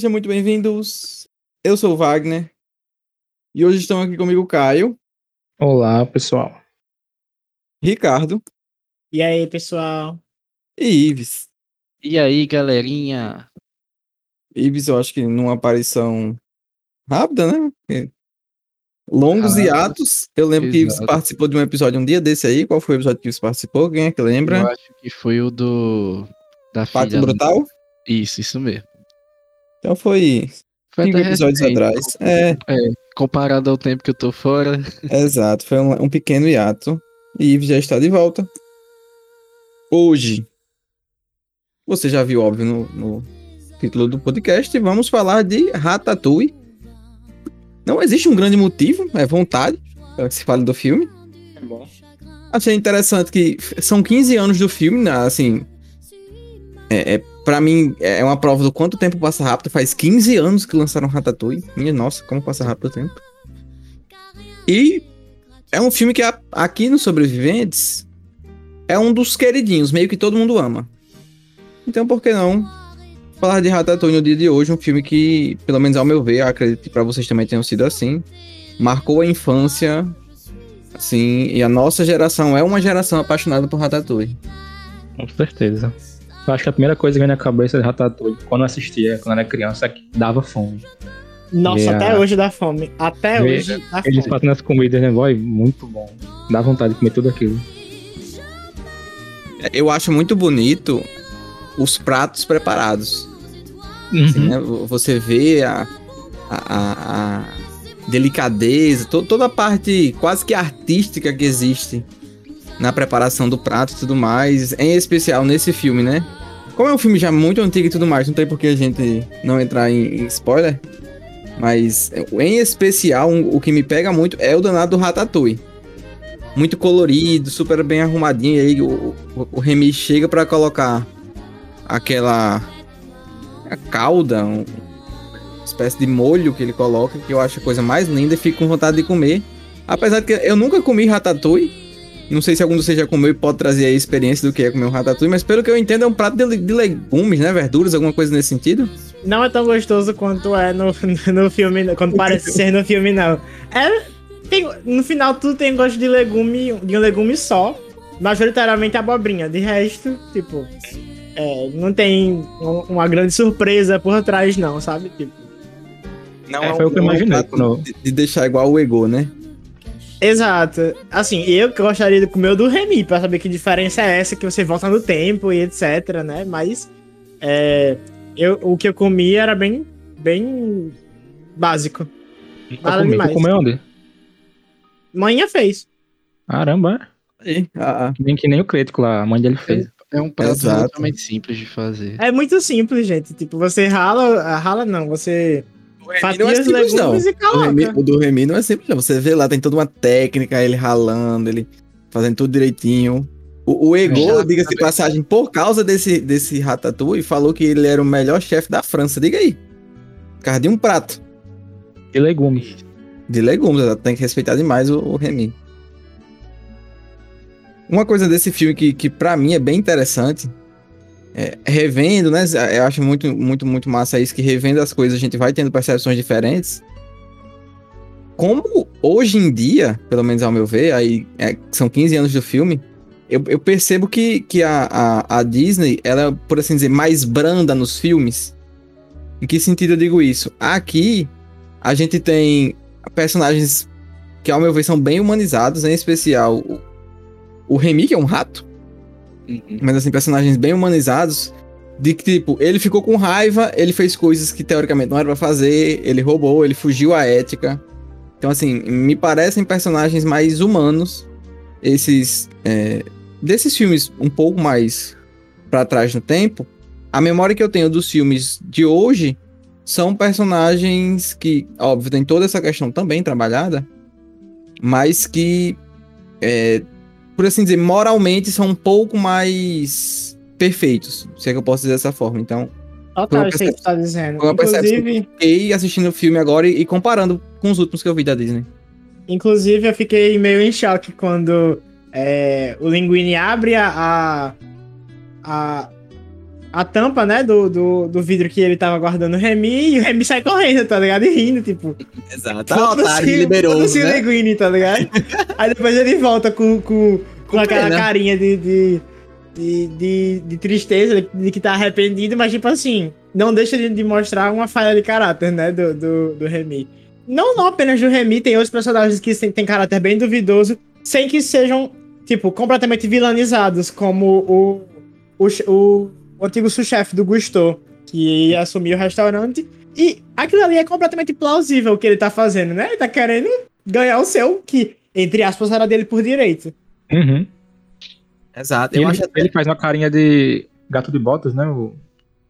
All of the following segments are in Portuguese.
Sejam muito bem-vindos. Eu sou o Wagner e hoje estão aqui comigo Caio, Olá, pessoal. Ricardo E aí, pessoal? e Ives. E aí, galerinha? Ives, eu acho que numa aparição rápida, né? Longos Ah, hiatos. Eu lembro que Ives exato. participou de um episódio um dia desse aí. Qual foi o episódio que Ives participou? Quem é que Eu lembra? acho que foi o do. Da Pacto filha. Brutal? Isso, isso mesmo. Então foi Foi cinco episódios recente, atrás. É, Comparado ao tempo que eu tô fora. exato. Foi um, um pequeno hiato. E Ives já está de volta. Hoje, você já viu, óbvio, no, no título do podcast, vamos falar de Ratatouille. Não existe um grande motivo, é vontade, para que se fale do filme. Achei interessante que são 15 anos do filme, né, assim. É, é, pra mim, é uma prova do quanto tempo passa rápido. Faz 15 anos que lançaram Ratatouille. Minha nossa, como passa rápido o tempo. E é um filme que aqui nos Sobreviventes é um dos queridinhos, meio que todo mundo ama. Então, por que não falar de Ratatouille no dia de hoje? Um filme que, pelo menos ao meu ver, acredito que pra vocês também tenham sido assim. Marcou a infância, assim, e a nossa geração é uma geração apaixonada por Ratatouille. Com certeza. Eu acho que a primeira coisa que vem na cabeça de Ratatouille, quando eu assistia, quando eu era criança, é que dava fome. Nossa, Yeah. até hoje dá fome. Até hoje dá Eles fome. fazendo as comidas, né, boy? Muito bom. Dá vontade de comer tudo aquilo. Eu acho muito bonito os pratos preparados. assim, Uhum. né? Você vê a, a, a- a delicadeza, to- toda a parte quase que artística que existe na preparação do prato e tudo mais, em especial nesse filme, né? Como é um filme já muito antigo e tudo mais, não tem por que a gente não entrar em, em spoiler, mas em especial o que me pega muito é o danado do Ratatouille. Muito colorido, super bem arrumadinho, e aí o, o, o Remy chega pra colocar aquela a calda, um- uma espécie de molho que ele coloca, que eu acho a coisa mais linda e fico com vontade de comer. Apesar de que eu nunca comi ratatouille, não sei se algum de vocês já comeu e pode trazer aí a experiência do que é comer um ratatouille, mas pelo que eu entendo é um prato de, de legumes, né, verduras, alguma coisa nesse sentido. Não é tão gostoso quanto é no, no filme, quando parece ser no filme, não. É. tem- no final tudo tem gosto de legume, de um legume só. Majoritariamente abobrinha. De resto, tipo. é, não tem um- uma grande surpresa por trás, não, sabe? Tipo. Não É, foi o que eu não imaginei de, de deixar igual o ego, né? Exato. Assim, eu gostaria de comer o do Remy, pra saber que diferença é essa, que você volta no tempo e etc, né? Mas é, eu, o que eu comi era bem, bem básico. Nunca Nada demais. Tu comeu onde? Manhã fez. Caramba, Aí, ah, ah. é. Nem que nem o crítico lá, a mãe dele fez. É um prato Exato. relativamente simples de fazer. É muito simples, gente. Tipo, você rala, rala não, você O Remy não é simples, não. O, Remy, o do Remy não é simples, não. Você vê lá, tem toda uma técnica, ele ralando, ele fazendo tudo direitinho. O, o Ego, Já, diga-se de passagem, por causa desse, desse Ratatouille, falou que ele era o melhor chefe da França. Diga aí. Por causa de um prato E legumes. de legumes, tem que respeitar demais o, o Remy. Uma coisa desse filme que, que para mim é bem interessante, é, revendo, né? Eu acho muito, muito, muito massa isso, que revendo as coisas a gente vai tendo percepções diferentes. Como hoje em dia, pelo menos ao meu ver, aí é, são 15 anos do filme, eu, eu percebo que, que a, a, a Disney, ela é, por assim dizer, mais branda nos filmes. Em que sentido eu digo isso? Aqui, a gente tem personagens que, ao meu ver, são bem humanizados, em especial o, o Remy, que é um rato, Uhum. mas assim, personagens bem humanizados. De que, tipo, ele ficou com raiva, ele fez coisas que teoricamente não era pra fazer, ele roubou, ele fugiu à ética. Então, assim, me parecem personagens mais humanos. Esses. é, desses filmes um pouco mais pra trás no tempo. A memória que eu tenho dos filmes de hoje são personagens que, óbvio, tem toda essa questão também trabalhada, mas que, é, por assim dizer, moralmente são um pouco mais perfeitos, se é que eu posso dizer dessa forma. Então, Total, uma isso aí que tá dizendo. foi uma Inclusive, fiquei assistindo o filme agora e, e comparando com os últimos que eu vi da Disney. inclusive, eu fiquei meio em choque quando é, o Linguini abre a, a, a- tampa, né, do, do, do vidro que ele tava guardando o Remy, e o Remy sai correndo, tá ligado? E rindo, tipo. Exato. Tá, otário, liberou, foda-se o né? Linguini, tá ligado? Aí depois ele volta com, com, com, aquela pena. carinha de, de, de, de, de tristeza, de que tá arrependido, mas tipo assim, não deixa de, mostrar uma falha de caráter, né, do, do, do Remy. Não, não apenas do Remy, tem outros personagens que têm, caráter bem duvidoso, sem que sejam, tipo, completamente vilanizados, como o, o, o, o antigo sous-chefe do Gusto, que assumiu o restaurante. E aquilo ali é completamente plausível o que ele tá fazendo, né? Ele tá querendo ganhar o seu, que, entre aspas, era dele por direito. Uhum. Exato. Eu ele, acho até ele faz uma carinha de gato de botas, né? O,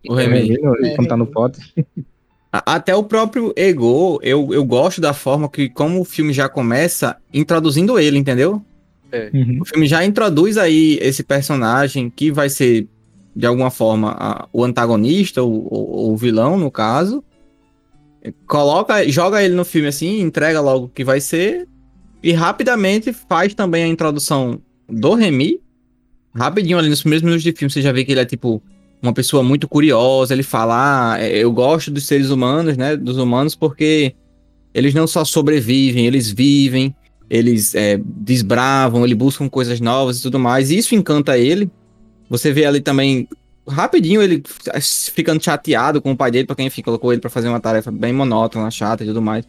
o Remy. Remy, quando tá no pote. Até o próprio Ego, eu, eu gosto da forma que, como o filme já começa introduzindo ele, entendeu? Uhum. O filme já introduz aí esse personagem que vai ser, de alguma forma, a- o antagonista, o, o- o vilão, no caso. Coloca, joga ele no filme assim, entrega logo o que vai ser. E rapidamente faz também a introdução do Remy. Rapidinho ali nos primeiros minutos de filme, você já vê que ele é tipo uma pessoa muito curiosa. Ele fala: ah, eu gosto dos seres humanos, né? Dos humanos, porque eles não só sobrevivem, eles vivem eles é, desbravam, eles buscam coisas novas e tudo mais. E isso encanta ele. Você vê ali também, rapidinho, ele ficando chateado com o pai dele, pra quem enfim, colocou ele pra fazer uma tarefa bem monótona, chata e tudo mais.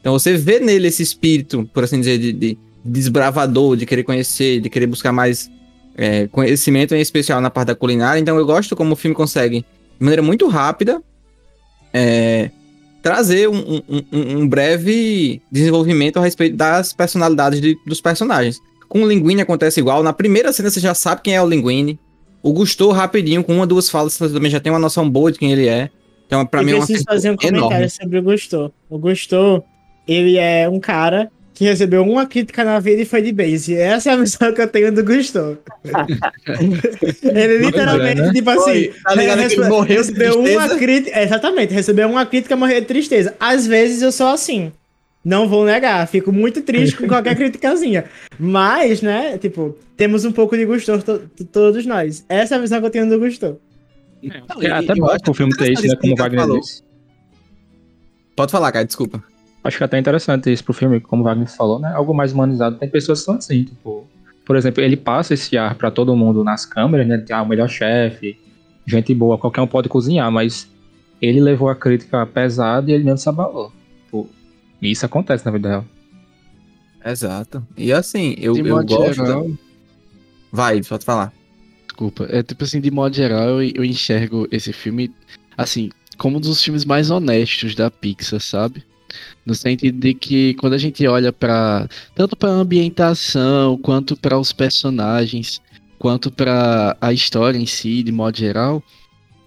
Então você vê nele esse espírito, por assim dizer, de, de desbravador, de querer conhecer, de querer buscar mais é, conhecimento, em especial na parte da culinária. Então eu gosto como o filme consegue, de maneira muito rápida, é, trazer um, um- um- breve desenvolvimento a respeito das personalidades de- dos personagens. Com o Linguini acontece igual. Na primeira cena você já sabe quem é o Linguini. O Gustou rapidinho, com uma duas falas, você também já tem uma noção boa de quem ele é. Então, pra eu mim, é uma preciso fazer um comentário enorme. sobre o Gusto. O Gusto, ele é um cara que recebeu uma crítica na vida e foi de base. Essa é a visão que eu tenho do Gusto. ele literalmente, né? tipo assim, Foi, tá recebe- morreu de recebeu uma crítica. Exatamente, recebeu uma crítica morrer de tristeza. Às vezes eu sou assim. Não vou negar, fico muito triste com qualquer criticazinha. Mas, né, tipo, temos um pouco de Gusto to- todos nós. Essa é a visão que eu tenho do Gusto. Não, É e- até bom acho pro filme ter isso, né? interessante Como o Wagner falou. disse. Pode falar, cara, desculpa. Acho que é até interessante isso pro filme, como o Wagner falou, né? Algo mais humanizado. Tem pessoas que são assim, tipo. Por exemplo, ele passa esse ar pra todo mundo nas câmeras, né? Ah, o melhor chefe, gente boa, qualquer um pode cozinhar, mas ele levou a crítica pesada e ele mesmo se abalou. E isso acontece na vida real. Exato. E assim, eu, De eu modo gosto. geral, Vai, pode falar. Desculpa. É tipo assim, de modo geral, eu, eu enxergo esse filme, assim, como um dos filmes mais honestos da Pixar, sabe? No sentido de que quando a gente olha para tanto para ambientação, quanto para os personagens, quanto para a história em si, de modo geral,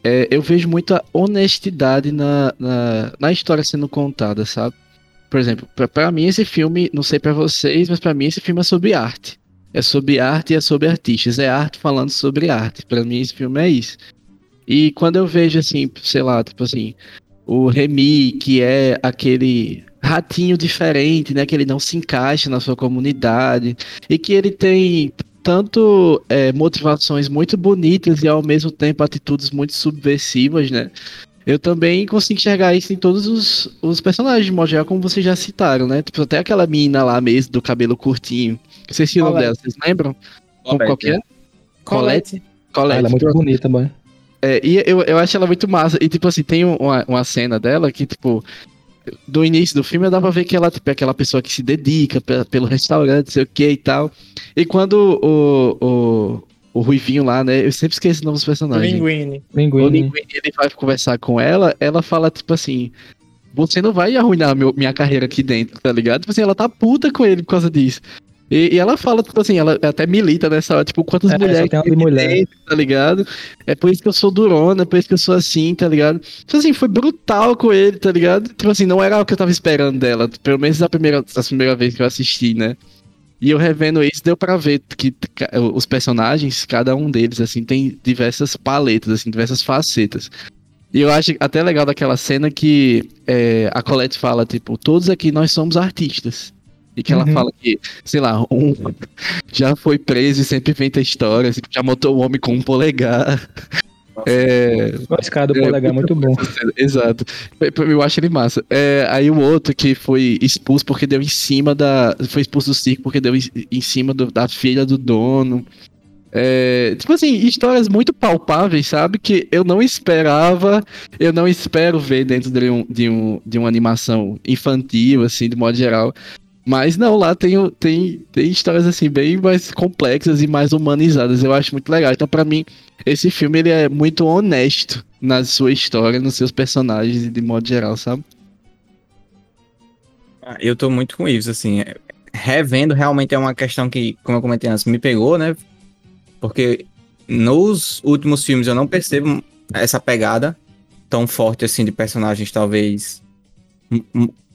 é, eu vejo muita honestidade na, na, na história sendo contada, sabe? Por exemplo, pra mim esse filme, não sei pra vocês, mas pra mim esse filme é sobre arte. É sobre arte e é sobre artistas. É arte falando sobre arte. Pra mim esse filme é isso. E quando eu vejo assim, sei lá, tipo assim, o Remy, que é aquele ratinho diferente, né? Que ele não se encaixa na sua comunidade. E que ele tem tanto é, motivações muito bonitas e ao mesmo tempo atitudes muito subversivas, né? Eu também consigo enxergar isso em todos os, os personagens de modo geral, como vocês já citaram, né? Tipo, até aquela menina lá mesmo, do cabelo curtinho. Não sei se o nome Colette. dela, vocês lembram? Como, qual que é? Colette? Ah, Colette. ela é muito bonita, mãe. É, e eu, eu acho ela muito massa. E, tipo assim, tem uma, uma cena dela que, tipo, do início do filme dá pra ver que ela tipo, é aquela pessoa que se dedica pe- pelo restaurante, não sei o que e tal. E quando o, o, o Ruivinho lá, né? Eu sempre esqueço o nome dos personagens. Linguini. O Linguini. Linguini, ele vai conversar com ela, ela fala, tipo assim. Você não vai arruinar meu- minha carreira aqui dentro, tá ligado? Tipo assim, ela tá puta com ele por causa disso. E, e ela fala, tipo assim, ela até milita nessa hora, tipo, quantas É, mulheres tem tem mulher. dentro, tá ligado? É por isso que eu sou durona, é por isso que eu sou assim, tá ligado? Tipo assim, foi brutal com ele, tá ligado? Tipo assim, não era o que eu tava esperando dela, pelo menos a primeira, a primeira vez que eu assisti, né? E eu revendo isso, deu pra ver que os personagens, cada um deles, assim, tem diversas paletas, assim, diversas facetas. E eu acho até legal daquela cena que é, a Colette fala, tipo, todos aqui nós somos artistas. E que ela Uhum. fala que, sei lá, um já foi preso e sempre inventa histórias, já matou o homem com um polegar. É, A escada do É, polegar é muito bom. Exato. Eu acho ele massa. É, aí o outro que foi expulso porque deu em cima da. Foi expulso do circo porque deu em, em cima do- da filha do dono. É, tipo assim, histórias muito palpáveis, sabe? Que eu não esperava, eu não espero ver dentro de, um, de, um, de uma animação infantil, assim, de modo geral. Mas não, lá tem, tem, tem histórias assim bem mais complexas e mais humanizadas. Eu acho muito legal. Então, pra mim, esse filme ele é muito honesto na sua história, nos seus personagens e de modo geral, sabe? Ah, Eu tô muito com isso, assim. é- Revendo realmente é uma questão que, como eu comentei antes, me pegou, né? Porque nos últimos filmes eu não percebo essa pegada tão forte assim de personagens, talvez.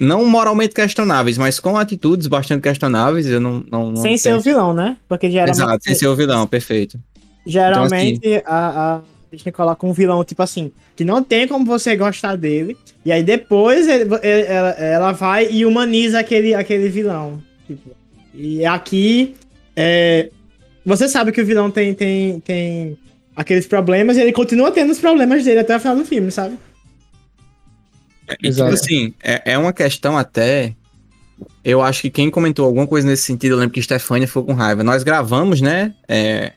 Não moralmente questionáveis, mas com atitudes bastante questionáveis. Eu não. não, não Sem ser o vilão, né? Porque geralmente, Exato, sem ser o vilão, perfeito. geralmente a, a Disney coloca um vilão, tipo assim, que não tem como você gostar dele. E aí depois ele- ele- ela, ela vai e humaniza aquele, aquele vilão. tipo. e aqui, é, você sabe que o vilão tem, tem, tem aqueles problemas e ele continua tendo os problemas dele até o final do filme, sabe? E, tipo assim, é, é uma questão até. Eu acho que quem comentou alguma coisa nesse sentido, eu lembro que Stefania ficou com raiva. Nós gravamos, né? É,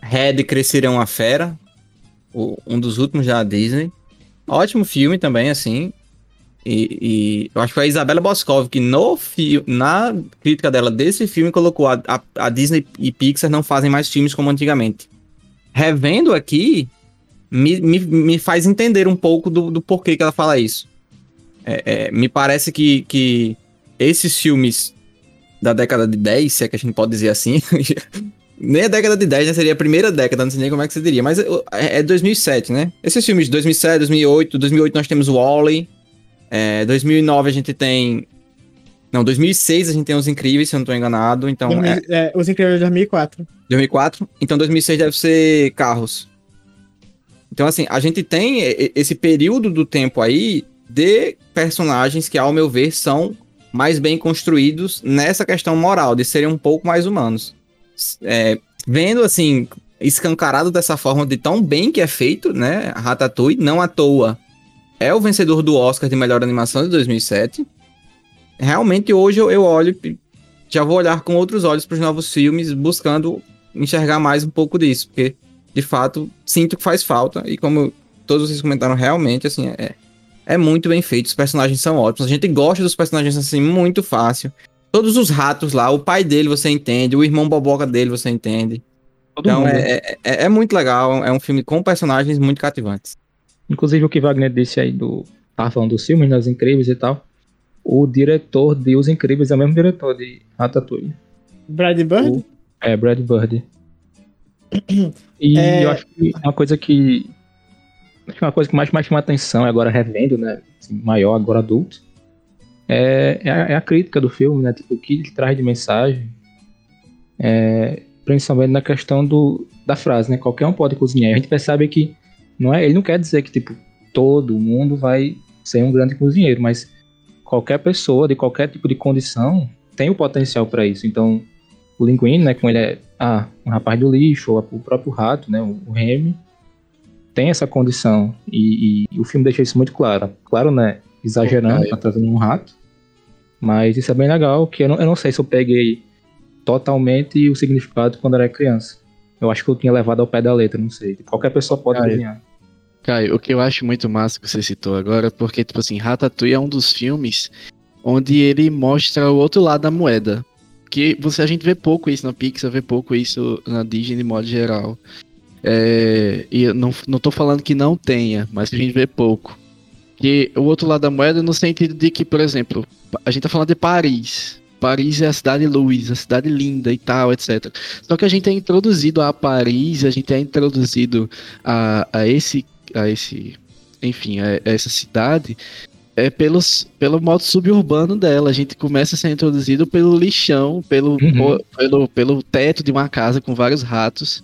Red Crescer é uma Fera, o- um dos últimos da Disney. Ótimo filme também, assim. E, e eu acho que foi a Isabela Boscov que no fi- na crítica dela desse filme colocou a, a, a Disney e Pixar não fazem mais filmes como antigamente. Revendo aqui, me, me, me faz entender um pouco do, do porquê que ela fala isso. É, é, me parece que, que esses filmes da década de 10, se é que a gente pode dizer assim, nem a década de 10, né? Seria a primeira década, não sei nem como é que você diria, mas é, é 2007, né? Esses filmes de 2007, 2008, 2008 nós temos o Wall-E, é, 2009 a gente tem... Não, 2006 a gente tem Os Incríveis, se eu não tô enganado, então... é, É, Os Incríveis de 2004. 2004. Então 2006 deve ser carros. Então assim, a gente tem esse período do tempo aí de personagens que, ao meu ver, são mais bem construídos nessa questão moral, de serem um pouco mais humanos. É, vendo assim, escancarado dessa forma de tão bem que é feito, né? Ratatouille, não à toa. É o vencedor do Oscar de melhor animação de 2007. Realmente hoje eu, eu olho já vou olhar com outros olhos para os novos filmes, buscando enxergar mais um pouco disso, porque de fato sinto que faz falta e como todos vocês comentaram realmente assim é é muito bem feito, os personagens são ótimos, a gente gosta dos personagens assim muito fácil. Todos os ratos lá, o pai dele você entende, o irmão boboca dele você entende. Todo Então mundo. é, é, é muito legal, é um filme com personagens muito cativantes. Inclusive o que Wagner disse aí do. Tava falando dos filmes, das incríveis e tal. O diretor de Os Incríveis é o mesmo diretor de Ratatouille. Brad Bird? O- É, Brad Bird. E É. eu acho que uma coisa que. Acho que uma coisa que mais, mais chama atenção, agora revendo, né? assim, maior, agora adulto. É, é, a, é a crítica do filme, né? Tipo, o que ele traz de mensagem. É, principalmente na questão do, da frase, né? Qualquer um pode cozinhar. A gente percebe que não é, ele não quer dizer que tipo todo mundo vai ser um grande cozinheiro, mas qualquer pessoa de qualquer tipo de condição tem o potencial para isso. Então, o Linguini, né, como ele é ah, um rapaz do lixo, ou o próprio rato, né, o, Remy, tem essa condição e, e o filme deixa isso muito claro. Claro, né, exagerando, Ok. tá trazendo um rato, mas isso é bem legal, que eu não, eu não sei se eu peguei totalmente o significado quando era criança. Eu acho que eu tinha levado ao pé da letra, não sei. Qualquer pessoa pode é. cozinhar. Caio, o que eu acho muito massa que você citou agora, porque, tipo assim, Ratatouille é um dos filmes onde ele mostra o outro lado da moeda. Que você, a gente vê pouco isso na Pixar, vê pouco isso na Disney de modo geral. É, e não, não tô falando que não tenha, mas a gente vê pouco. Que o outro lado da moeda no sentido de que, por exemplo, a gente tá falando de Paris. Paris é a cidade luz, a cidade linda e tal, etc. Só que a gente é introduzido a Paris, a gente é introduzido a, a esse a esse, enfim, a, a essa cidade é pelos, pelo modo suburbano dela. A gente começa a ser introduzido pelo lixão, pelo, Uhum. pelo, pelo teto de uma casa com vários ratos.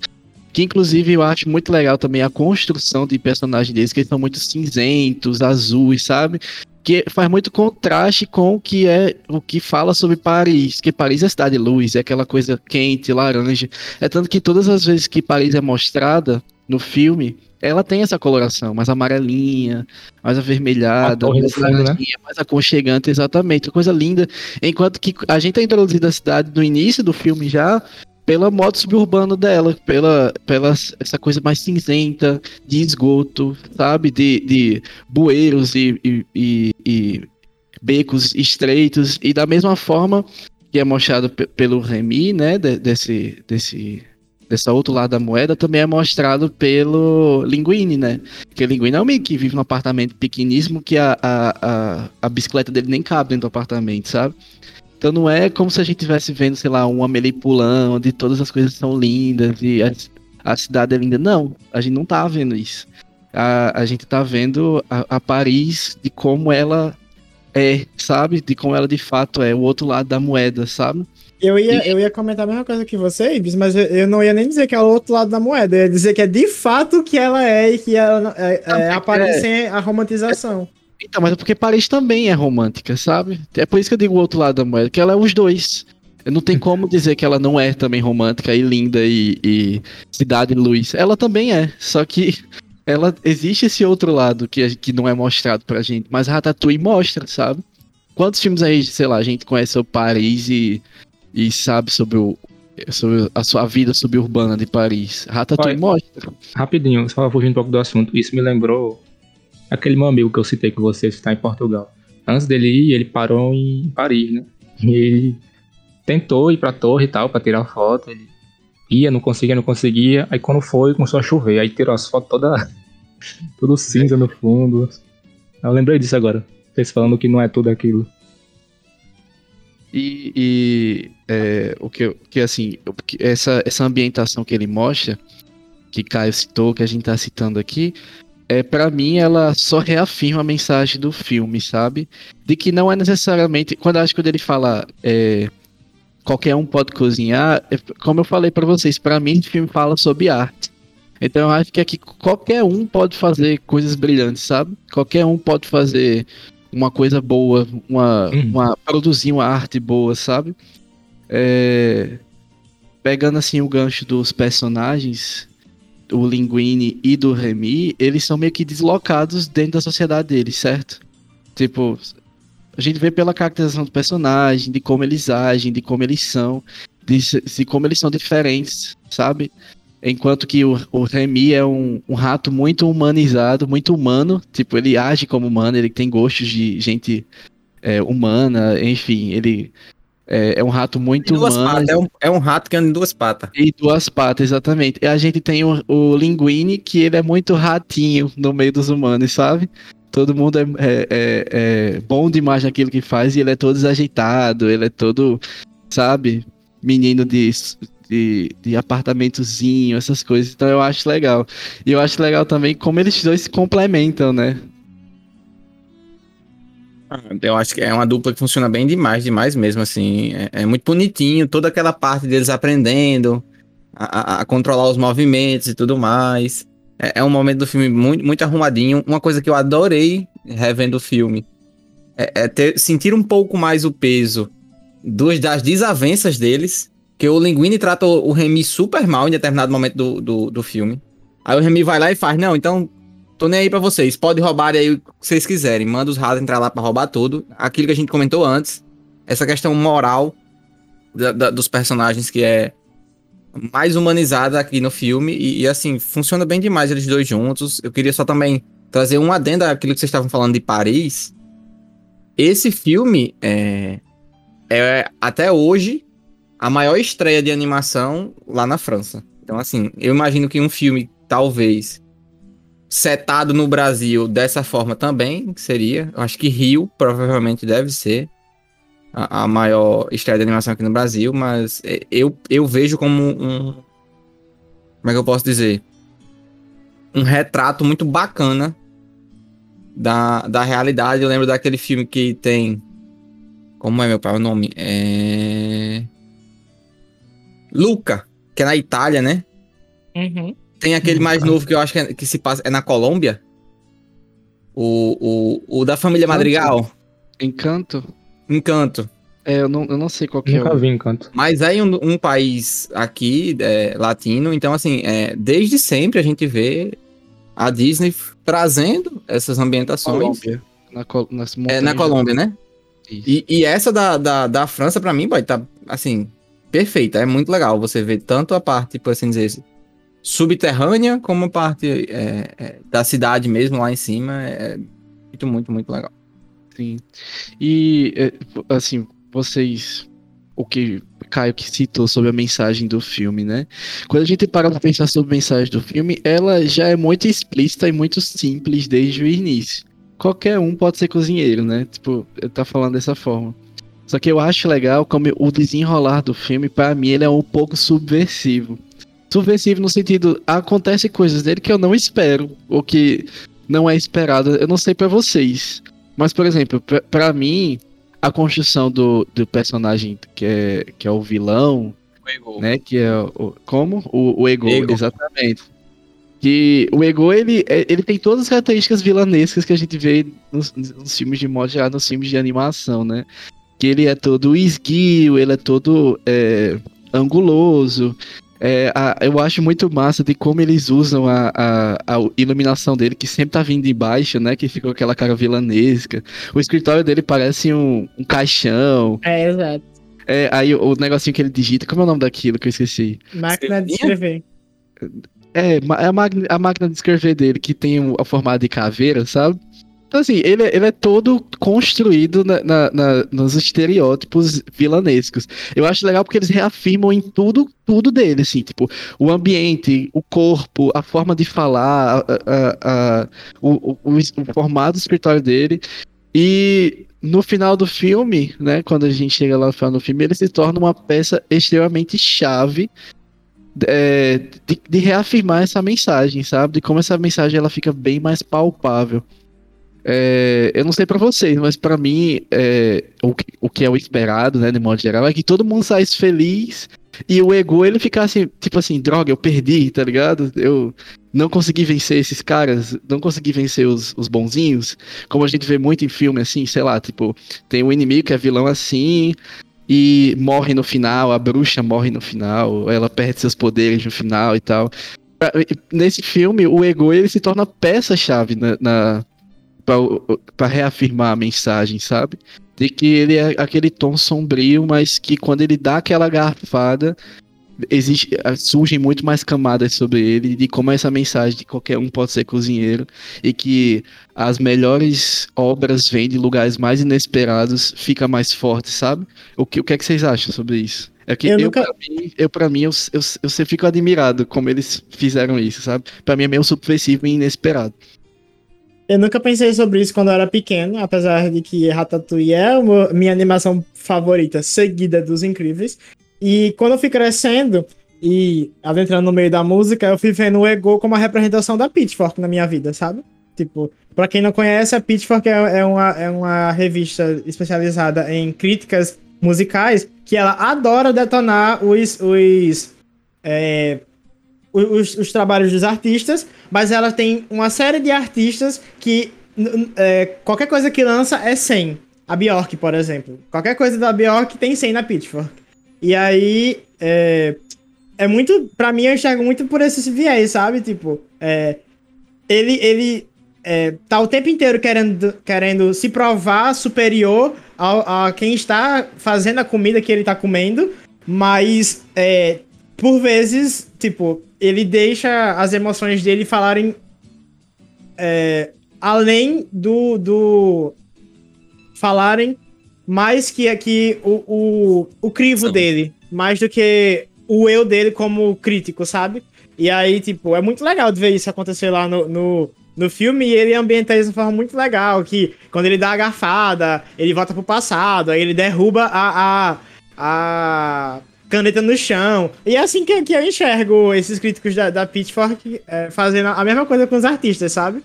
Que inclusive eu acho muito legal também a construção de personagens deles, que eles são muito cinzentos, azuis, sabe? Que faz muito contraste com o que é o que fala sobre Paris. Que Paris é cidade de luz, é aquela coisa quente, laranja. É tanto que todas as vezes que Paris é mostrada, no filme, ela tem essa coloração, mais amarelinha, mais avermelhada, A mais, né? mais aconchegante, exatamente. Coisa linda. Enquanto que a gente é introduzido à cidade no início do filme já pela modo suburbano dela, pela, pela essa coisa mais cinzenta, de esgoto, sabe? De, de bueiros e, e, e- e becos estreitos. E da mesma forma que é mostrado pe- pelo Remy, né? de- desse, desse, dessa outro lado da moeda, também é mostrado pelo Linguini, né? Porque Linguini é um menino que vive num apartamento pequeníssimo que a, a, a, a bicicleta dele nem cabe dentro do apartamento, sabe? Então não é como se a gente estivesse vendo, sei lá, um Amélie Poulain, onde todas as coisas são lindas e a, a cidade é linda. Não, a gente não tá vendo isso. A, a gente tá vendo a, a Paris de como ela é, sabe? De como ela de fato é, o outro lado da moeda, sabe? Eu ia, eu ia comentar a mesma coisa que você, Ibis, mas eu, eu não ia nem dizer que é o outro lado da moeda. Eu ia dizer que é de fato o que ela é e que ela é, é, Não, aparece é- sem a romantização. Então, mas é porque Paris também é romântica, sabe? É por isso que eu digo o outro lado da moeda, que ela é os dois. Não tem como dizer que ela não é também romântica e linda e, e cidade luz. Ela também é, só que ela existe esse outro lado que, a- que não é mostrado pra gente, mas Ratatouille mostra, sabe? Quantos filmes aí, sei lá, a gente conhece o Paris e, e sabe sobre, o, sobre a sua vida suburbana de Paris? Ratatouille Olha, mostra. Rapidinho, só fugindo um pouco do assunto. Isso me lembrou aquele meu amigo que eu citei com vocês que está em Portugal. Antes dele ir, ele parou em Paris, né? E ele tentou ir pra torre e tal, pra tirar foto. Ele ia, não conseguia, não conseguia. Aí quando foi, começou a chover. Aí tirou as fotos toda. tudo cinza no fundo. Eu lembrei disso agora. Vocês falando que não é tudo aquilo. E, e, é, o que, que assim, essa, essa ambientação que ele mostra, que Caio citou, que a gente tá citando aqui, é para mim ela só reafirma a mensagem do filme, sabe? De que não é necessariamente, quando acho que quando ele fala é, qualquer um pode cozinhar, é, como eu falei pra vocês, pra mim o filme fala sobre arte. Então eu acho que aqui qualquer um pode fazer coisas brilhantes, sabe? Qualquer um pode fazer uma coisa boa, uma, Uhum. uma produzir uma arte boa, sabe? É, pegando assim o gancho dos personagens, o Linguini e do Remy, eles são meio que deslocados dentro da sociedade deles, certo? Tipo, a gente vê pela caracterização do personagem, de como eles agem, de como eles são, de, de como eles são diferentes, sabe? Enquanto que o, o Remy é um, um rato muito humanizado, muito humano. Tipo, ele age como humano, ele tem gostos de gente é, humana, enfim, ele é, é um rato muito humano. patas, é um, é um rato que anda em duas patas. E duas patas, exatamente. E a gente tem o, o Linguini, que ele é muito ratinho no meio dos humanos, sabe? Todo mundo é, é- é- é bom demais naquilo que faz e ele é todo desajeitado, ele é todo, sabe? Menino de, de, de apartamentozinho, essas coisas. Então eu acho legal. E eu acho legal também como eles dois se complementam, né? Eu acho que é uma dupla que funciona bem demais, demais mesmo, assim. É, é muito bonitinho, toda aquela parte deles aprendendo a, a- a controlar os movimentos e tudo mais. É, é um momento do filme muito, muito arrumadinho. Uma coisa que eu adorei revendo o filme é, é ter, sentir um pouco mais o peso dos, das desavenças deles. Que o Linguini trata o, o Remy super mal em determinado momento do, do, do filme. Aí o Remy vai lá e faz, não, então Tô nem aí pra vocês. Pode roubar aí o que vocês quiserem. Manda os ratos entrar lá pra roubar tudo. Aquilo que a gente comentou antes. Essa questão moral da- da- dos personagens que é mais humanizada aqui no filme. E, e, assim, funciona bem demais eles dois juntos. Eu queria só também trazer um adendo àquilo que vocês estavam falando de Paris. Esse filme é, é até hoje a maior estreia de animação lá na França. Então, assim, eu imagino que um filme, talvez, setado no Brasil dessa forma também seria. Eu acho que Rio provavelmente deve ser a, a maior estreia de animação aqui no Brasil, mas é, eu, eu vejo como um. Como é que eu posso dizer? Um retrato muito bacana da, da realidade. Eu lembro daquele filme que tem. Como é meu pai o nome? É. Luca, que é na Itália, né? Uhum. Tem aquele Hum, mais novo que eu acho que, é- que se passa. É na Colômbia? O, o, o da família Encanto. Madrigal. Encanto. Encanto. É, eu não, eu não sei qual que é Nunca vi Encanto. Mas é em um, um país aqui, é, latino, então assim, é, desde sempre a gente vê a Disney trazendo essas ambientações. Colômbia. Na, Col- nas É, na Colômbia, né? E, e essa da, da, da França, pra mim, boy, tá, assim, perfeita. É muito legal você ver tanto a parte, por assim dizer, subterrânea, como a parte é, é, da cidade mesmo, lá em cima. É muito, muito, muito legal. Sim. E, é, assim, vocês. O que Caio que citou sobre a mensagem do filme, né? Quando a gente para pra pensar sobre a mensagem do filme, ela já é muito explícita e muito simples desde o início. Qualquer um pode ser cozinheiro, né? Tipo, eu tá falando dessa forma. Só que eu acho legal como o desenrolar do filme, pra mim, ele é um pouco subversivo. Subversivo no sentido, acontece coisas dele que eu não espero, ou que não é esperado. Eu não sei pra vocês. Mas, por exemplo, pra, pra mim, a construção do, do personagem que é, que é o vilão, né? Que é o. Como? O, o Ego, Ego. exatamente. Que o Ego, ele, é- ele tem todas as características vilanescas que a gente vê nos, nos filmes de modo geral, nos filmes de animação, né? Que ele é todo esguio, ele é todo é, anguloso. É, a- eu acho muito massa de como eles usam a, a, a iluminação dele, que sempre tá vindo de baixo, né? Que fica com aquela cara vilanesca. O escritório dele parece um, um caixão. É, exato. É, aí o, o negocinho que ele digita, como é o nome daquilo que eu esqueci? Máquina de escrever. É, é a, máquina, a máquina de escrever dele, que tem o, a formato de caveira, sabe? Então, assim, ele, é- ele é todo construído na, na- na- nos estereótipos vilanescos. Eu acho legal porque eles reafirmam em tudo, tudo dele, assim, tipo, o ambiente, o corpo, a forma de falar, a- a- a- o, o- o formato do escritório dele. E no final do filme, né, quando a gente chega lá no final do filme, ele se torna uma peça extremamente chave é, de, de reafirmar essa mensagem, sabe? De como essa mensagem ela fica bem mais palpável. É, eu não sei pra vocês, mas pra mim é, o, que- o que é o esperado, né, de modo geral, é que todo mundo saísse feliz e o ego ele ficasse tipo assim, droga, eu perdi, tá ligado? Eu não consegui vencer esses caras, não consegui vencer os, os bonzinhos, como a gente vê muito em filme assim, sei lá, tipo, tem um inimigo que é vilão assim, e morre no final, a bruxa morre no final, ela perde seus poderes no final e tal. Nesse filme, o Ego ele se torna peça-chave na, na para reafirmar a mensagem, sabe? De que ele é aquele tom sombrio, mas que quando ele dá aquela garfada, existe, surgem muito mais camadas sobre ele, de como essa mensagem de qualquer um pode ser cozinheiro, e que as melhores obras vêm de lugares mais inesperados, fica mais forte, sabe? O que, o que é que vocês acham sobre isso? É que Eu eu, nunca- pra mim, eu, pra mim eu, eu, eu sempre fico admirado como eles fizeram isso, sabe? Pra mim é meio subversivo e inesperado. Eu nunca pensei sobre isso quando eu era pequeno, apesar de que Ratatouille é uma, minha animação favorita, seguida dos Incríveis. E quando eu fui crescendo e adentrando no meio da música, eu fui vendo o Ego como a representação da Pitchfork na minha vida, sabe? Tipo, pra quem não conhece, a Pitchfork é, é uma, é uma revista especializada em críticas musicais que ela adora detonar os, os, é, os, os trabalhos dos artistas, mas ela tem uma série de artistas que é, qualquer coisa que lança é 100. A Bjork, por exemplo. Qualquer coisa da Bjork tem 100 na Pitchfork. E aí, é, é muito. Pra mim, eu enxergo muito por esse viés, sabe? Tipo, é, ele, ele é, tá o tempo inteiro querendo, querendo se provar superior ao, a quem está fazendo a comida que ele tá comendo, mas é, por vezes, tipo, ele deixa as emoções dele falarem é, além do, do. falarem mais que aqui o, o, o crivo Sim. dele, mais do que o eu dele como crítico, sabe? E aí, tipo, é muito legal de ver isso acontecer lá no, no, no filme e ele ambienta isso de uma forma muito legal, que quando ele dá a garfada, ele volta pro passado, aí ele derruba a, a, a caneta no chão. E é assim que, que eu enxergo esses críticos da, da Pitchfork é, fazendo a mesma coisa com os artistas, sabe?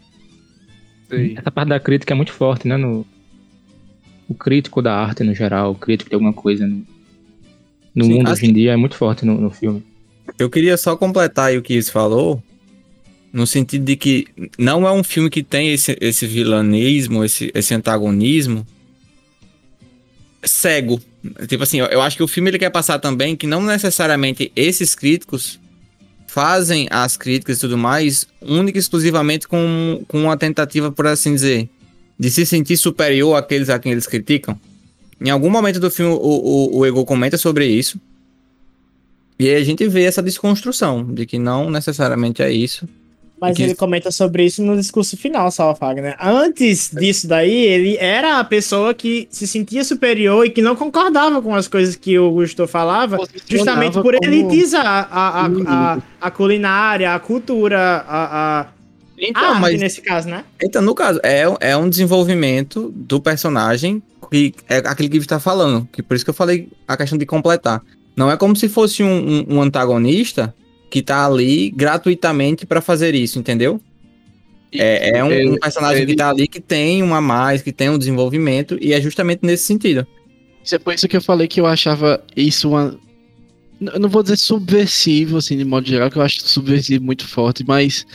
Essa parte da crítica é muito forte, né? No, o crítico da arte no geral, o crítico de alguma coisa no, no Sim, mundo assim- hoje em dia é muito forte no, no filme. Eu queria só completar aí o que isso falou, no sentido de que não é um filme que tem esse, esse vilanismo, esse, esse antagonismo, cego. Tipo assim, eu acho que o filme ele quer passar também que não necessariamente esses críticos fazem as críticas e tudo mais única e exclusivamente com, com uma tentativa, por assim dizer, de se sentir superior àqueles a quem eles criticam. Em algum momento do filme, o, o, o Ego comenta sobre isso. E aí a gente vê essa desconstrução de que não necessariamente é isso. Mas que- ele comenta sobre isso no discurso final, Salva Fagner. Antes disso daí, ele era a pessoa que se sentia superior e que não concordava com as coisas que o Gusto falava, justamente por como- elitizar a, a, a, a, culinária, a cultura, a, a Então, arte mas nesse caso, né? Então, no caso, é, é um desenvolvimento do personagem que é aquele que está falando. Que por isso que eu falei a questão de completar. Não é como se fosse um, um- um antagonista que tá ali gratuitamente para fazer isso, entendeu? É, é um, um personagem que ele- tá ali que tem uma mais, que tem um desenvolvimento, e é justamente nesse sentido. Isso é por isso que eu falei que eu achava isso uma. Eu não vou dizer subversivo, assim, de modo geral, que eu acho subversivo muito forte, mas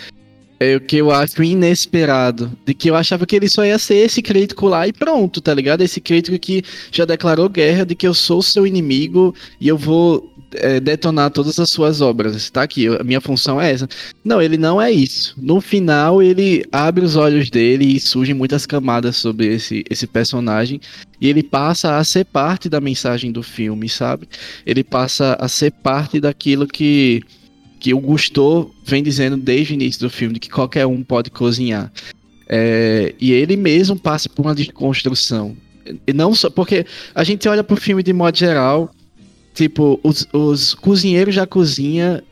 é o que eu acho inesperado. De que eu achava que ele só ia ser esse crítico lá e pronto, tá ligado? Esse crítico que já declarou guerra de que eu sou seu inimigo e eu vou é, detonar todas as suas obras. Tá aqui, a minha função é essa. Não, ele não é isso. No final, ele abre os olhos dele e surgem muitas camadas sobre esse, esse personagem. E ele passa a ser parte da mensagem do filme, sabe? Ele passa a ser parte daquilo que, que o Gusteau vem dizendo desde o início do filme, de que qualquer um pode cozinhar. É, e ele mesmo passa por uma desconstrução. E não só porque a gente olha pro filme de modo geral, tipo, os, os cozinheiros da cozinha,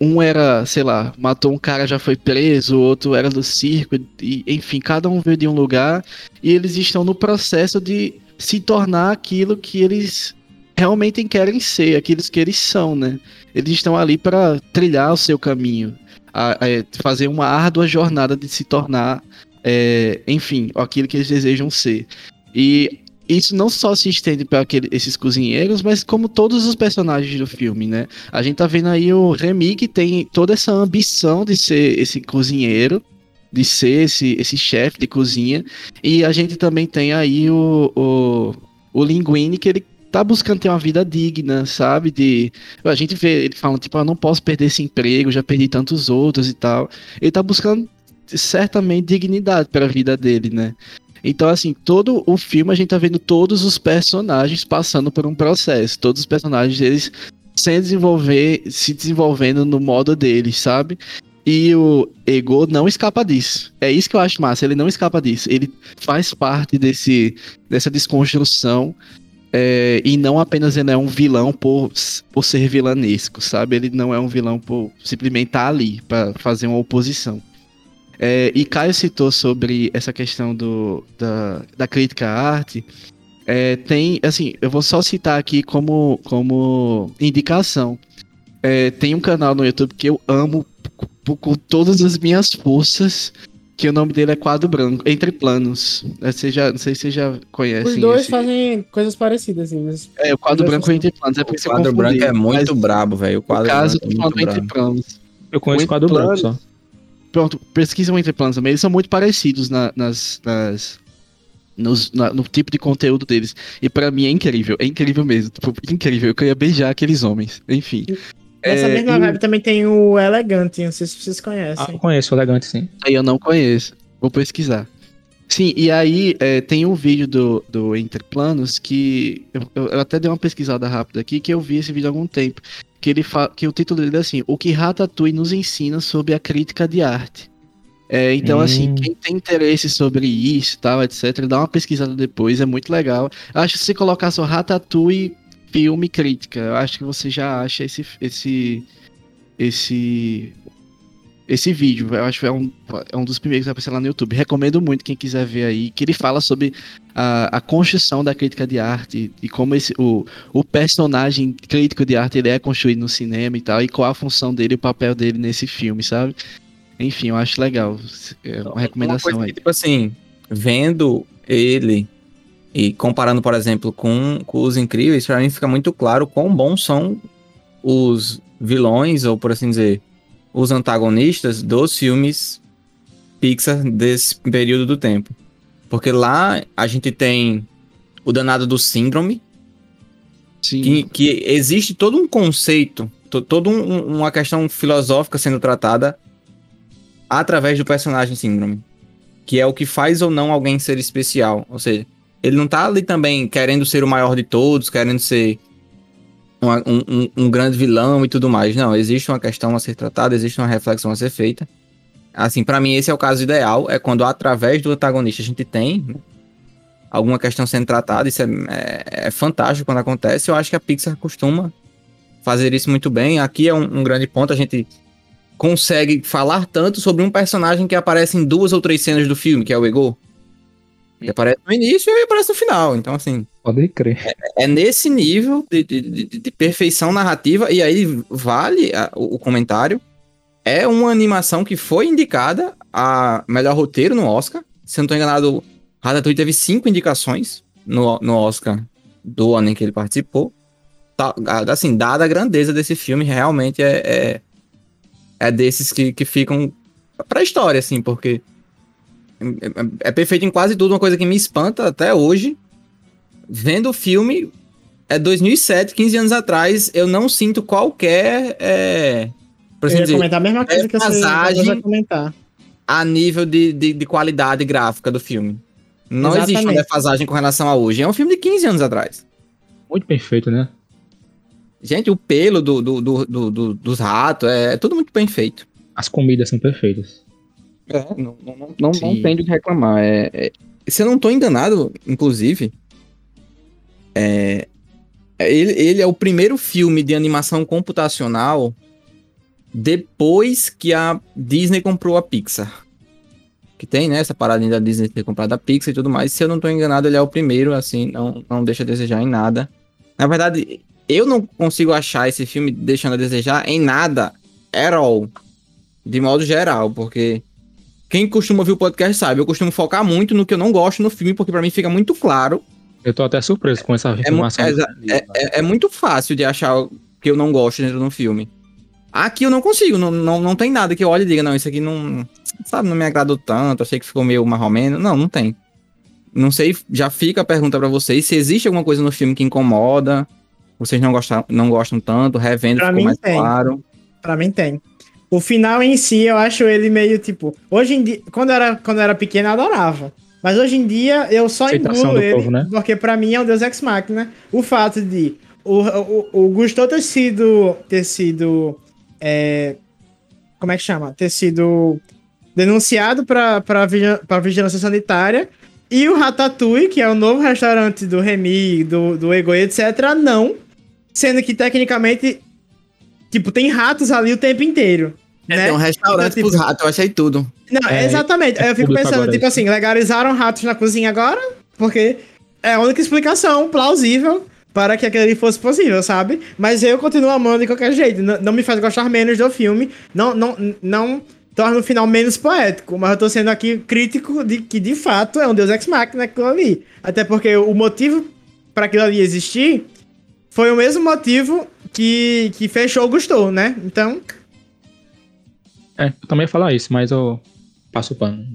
um era, sei lá, matou um cara, já foi preso, o outro era do circo, e, enfim, cada um veio de um lugar e eles estão no processo de se tornar aquilo que eles realmente querem ser, aqueles que eles são, né? Eles estão ali para trilhar o seu caminho, a- a- fazer uma árdua jornada de se tornar, é, enfim, aquilo que eles desejam ser. E isso não só se estende para esses cozinheiros, mas como todos os personagens do filme, né? A gente tá vendo aí o Remy que tem toda essa ambição de ser esse cozinheiro, de ser esse, esse chefe de cozinha. E a gente também tem aí o, o, o Linguini, que ele tá buscando ter uma vida digna, sabe? De, a gente vê ele falando, tipo, eu não posso perder esse emprego, já perdi tantos outros e tal. Ele tá buscando certamente dignidade para a vida dele, né? Então, assim, todo o filme a gente tá vendo todos os personagens passando por um processo. Todos os personagens, eles se desenvolver, se desenvolvendo no modo deles, sabe? E o Ego não escapa disso. É isso que eu acho massa. Ele não escapa disso. Ele faz parte desse, dessa desconstrução. é, e não apenas ele é um vilão por, por ser vilanesco, sabe? Ele não é um vilão por simplesmente estar ali para fazer uma oposição. É, e Caio citou sobre essa questão do, da, da crítica à arte. É, tem, assim, eu vou só citar aqui como, como indicação. É, tem um canal no YouTube que eu amo com, todas as minhas forças, que o nome dele é Quadro Branco, Entre Planos. É, Você já, não sei se você já conhece. Os dois esse- fazem coisas parecidas. Eles... É, o Quadro Branco Entre Planos. É por O quadro branco é muito mas brabo, velho. O No quadro caso, branco é muito falando Entre brabo. Planos. Eu conheço o quadro branco só. Pronto, pesquisam entre planos também. Eles são muito parecidos na- nas, nas- nos- na- no tipo de conteúdo deles. E pra mim é incrível. É incrível mesmo. Tipo, incrível. Eu queria beijar aqueles homens. Enfim. Nessa É, mesma e- vibe também tem o Elegante, não sei se vocês Ah, conhecem. eu conheço o elegante, sim. Aí eu não conheço. Vou pesquisar. Sim, e aí é, tem um vídeo do, do Entre Planos que eu, eu- até dei uma pesquisada rápida aqui que eu vi esse vídeo há algum tempo. Que, ele fa que o título dele é assim: O que Ratatouille nos ensina sobre a crítica de arte. É, então, Hum. assim, quem tem interesse sobre isso, tal, etc., dá uma pesquisada depois, é muito legal. Acho que se você colocar só Ratatouille filme crítica, eu acho que você já acha esse esse esse esse vídeo. Eu acho que é um, é um dos primeiros que vai aparecer lá no YouTube. Recomendo muito quem quiser ver aí, que ele fala sobre a, a construção da crítica de arte e como esse, o, o personagem crítico de arte ele é construído no cinema e tal, e qual a função dele e o papel dele nesse filme, sabe? Enfim, eu acho legal. É uma recomendação coisa aí. que, tipo assim, vendo ele e comparando, por exemplo, com, com os incríveis, pra mim fica muito claro quão bons são os vilões, ou por assim dizer, os antagonistas dos filmes Pixar desse período do tempo. Porque lá a gente tem o danado do síndrome, que, que existe todo um conceito, to, toda um- uma questão filosófica sendo tratada através do personagem síndrome, que é o que faz ou não alguém ser especial. Ou seja, ele não tá ali também querendo ser o maior de todos, querendo ser um, um- grande vilão e tudo mais. Não, existe uma questão a ser tratada, existe uma reflexão a ser feita. Assim, pra mim esse é o caso ideal, é quando através do antagonista a gente tem alguma questão sendo tratada, isso é, é- é fantástico quando acontece. Eu acho que a Pixar costuma fazer isso muito bem. Aqui é um, um grande ponto, a gente consegue falar tanto sobre um personagem que aparece em duas ou três cenas do filme, que é o Ego. Ele aparece no início e aparece no final. Então, assim, Pode crer. é nesse nível de, de- de- de perfeição narrativa, e aí vale a- o, o comentário. É uma animação que foi indicada a melhor roteiro no Oscar. Se eu não tô enganado, Ratatouille teve cinco indicações no, no Oscar do ano em que ele participou. Tá, assim, dada a grandeza desse filme, realmente é, é, é desses que, que ficam pra história, assim, porque é, é perfeito em quase tudo. Uma coisa que me espanta até hoje vendo o filme, é 2007, 15 anos atrás, eu não sinto qualquer. É, por Eu assim ia dizer, comentar a mesma coisa que você acabou de comentar. a nível de, de, de qualidade gráfica do filme. Não existe uma Exatamente. defasagem com relação a hoje. É um filme de 15 anos atrás. Muito perfeito, né? Gente, o pelo do, do, do, do- do- dos ratos é, tudo muito bem feito. As comidas são perfeitas. É, não, não, não, não, Sim. tem do que reclamar. É, é- se eu não tô enganado, inclusive, é, é- ele, ele é o primeiro filme de animação computacional depois que a Disney comprou a Pixar. Que tem, né, essa paradinha da Disney ter comprado a Pixar e tudo mais. Se eu não tô enganado, ele é o primeiro, assim, não, não deixa a desejar em nada. Na verdade, eu não consigo achar esse filme deixando a desejar em nada, at all. De modo geral, porque quem costuma ouvir o podcast sabe, eu costumo focar muito no que eu não gosto no filme, porque pra mim fica muito claro. Eu tô até surpreso com essa É, informação. é, é- é- é muito fácil de achar o que eu não gosto dentro de um filme. Aqui eu não consigo, não, não, não tem nada que eu olhe e diga, não, isso aqui não, sabe, não me agradou tanto, achei que ficou meio marromeno. Não, não tem. Não sei, já fica a pergunta pra vocês, se existe alguma coisa no filme que incomoda, vocês não gostam, não gostam tanto, revendo Pra ficou mim mais tem. claro. Pra mim tem. O final em si, eu acho ele meio tipo. Hoje em dia, quando eu era, quando eu era pequeno, eu adorava. Mas hoje em dia, eu só Aceitação engulo ele, povo, né? porque pra mim é um Deus Ex Machina. O fato de o, o, o Gusto ter sido. ter sido. é, como é que chama? Ter sido denunciado pra, pra, pra vigilância sanitária. E o Ratatouille, que é o novo restaurante do Remy, do, do Ego, etc., não. Sendo que, tecnicamente, tipo, tem ratos ali o tempo inteiro. né? Tem um restaurante Então, pros ratos, eu achei tudo. Não, É, exatamente. é Aí eu fico pensando, agora tipo isso. assim, legalizaram ratos na cozinha agora, porque é a única explicação plausível para que aquilo ali fosse possível, sabe? Mas eu continuo amando de qualquer jeito. Não, não me faz gostar menos do filme. Não, não, não torna o final menos poético. Mas eu tô sendo aqui crítico de que, de fato, é um Deus Ex Machina aquilo ali. Até porque o motivo para aquilo ali existir foi o mesmo motivo que, que fechou o Gustou, né? Então, É, eu também ia falar isso, mas eu passo o pano.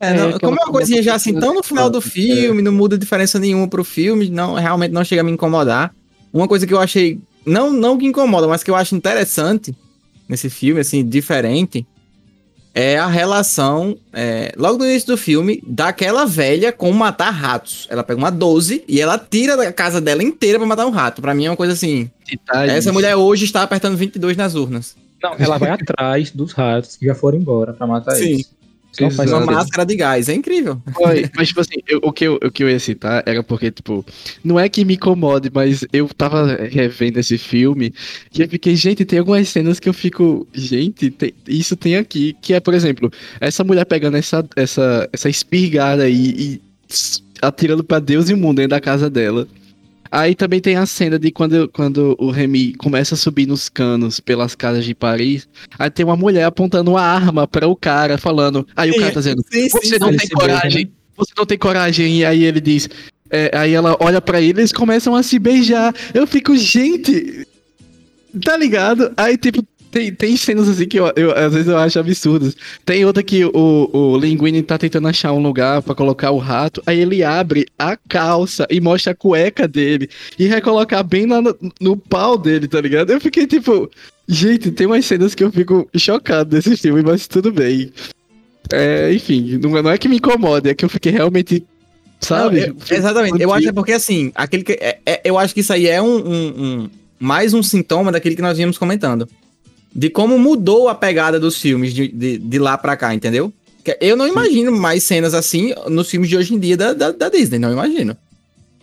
É, É, não, aquela como é uma coisinha já assim, tão no final do É. filme, não muda diferença nenhuma pro filme, não, realmente não chega a me incomodar. Uma coisa que eu achei, não, não que incomoda, mas que eu acho interessante nesse filme, assim, diferente, é a relação, é, logo no início do filme, daquela velha com matar ratos. Ela pega uma 12 e ela tira da casa dela inteira pra matar um rato. Pra mim é uma coisa assim, Detalhes. essa mulher hoje está apertando 22 nas urnas. Não, ela vai atrás dos ratos que já foram embora pra matar Sim. eles. Faz Uma máscara de gás, é incrível. Foi, mas tipo assim, eu- o, que eu, o que eu ia citar era porque, tipo, não é que me incomode, mas eu tava revendo esse filme e eu fiquei, gente, tem algumas cenas que eu fico, gente, tem- isso tem aqui, que é, por exemplo, essa mulher pegando essa, essa, essa espirgada aí e atirando pra Deus e o mundo dentro da casa dela. Aí também tem a cena de quando, quando o Remy começa a subir nos canos pelas casas de Paris, aí tem uma mulher apontando uma arma para o cara, falando, aí o cara tá dizendo, Sim, você não Eles tem coragem. Você não tem coragem. E aí ele diz. é, aí ela olha pra ele e eles começam a se beijar. Eu fico, gente. Tá ligado? Aí, tipo, Tem, tem cenas assim que eu, eu- às vezes eu acho absurdas. Tem outra que o, o Linguini tá tentando achar um lugar pra colocar o rato, aí ele abre a calça e mostra a cueca dele e vai colocar bem lá no, no pau dele, tá ligado? Eu fiquei tipo, gente, tem umas cenas que eu fico chocado desse filme, mas tudo bem. É, enfim, não, é- não é que me incomode, é que eu fiquei realmente, sabe? Não, eu- exatamente. Eu acho é porque assim, aquele que, é- é- eu acho que isso aí é um, um- um- mais um sintoma daquele que nós vínhamos comentando. De como mudou a pegada dos filmes de, de, de lá pra cá, entendeu? Que Eu não imagino mais cenas assim nos filmes de hoje em dia da, da, da Disney, não imagino.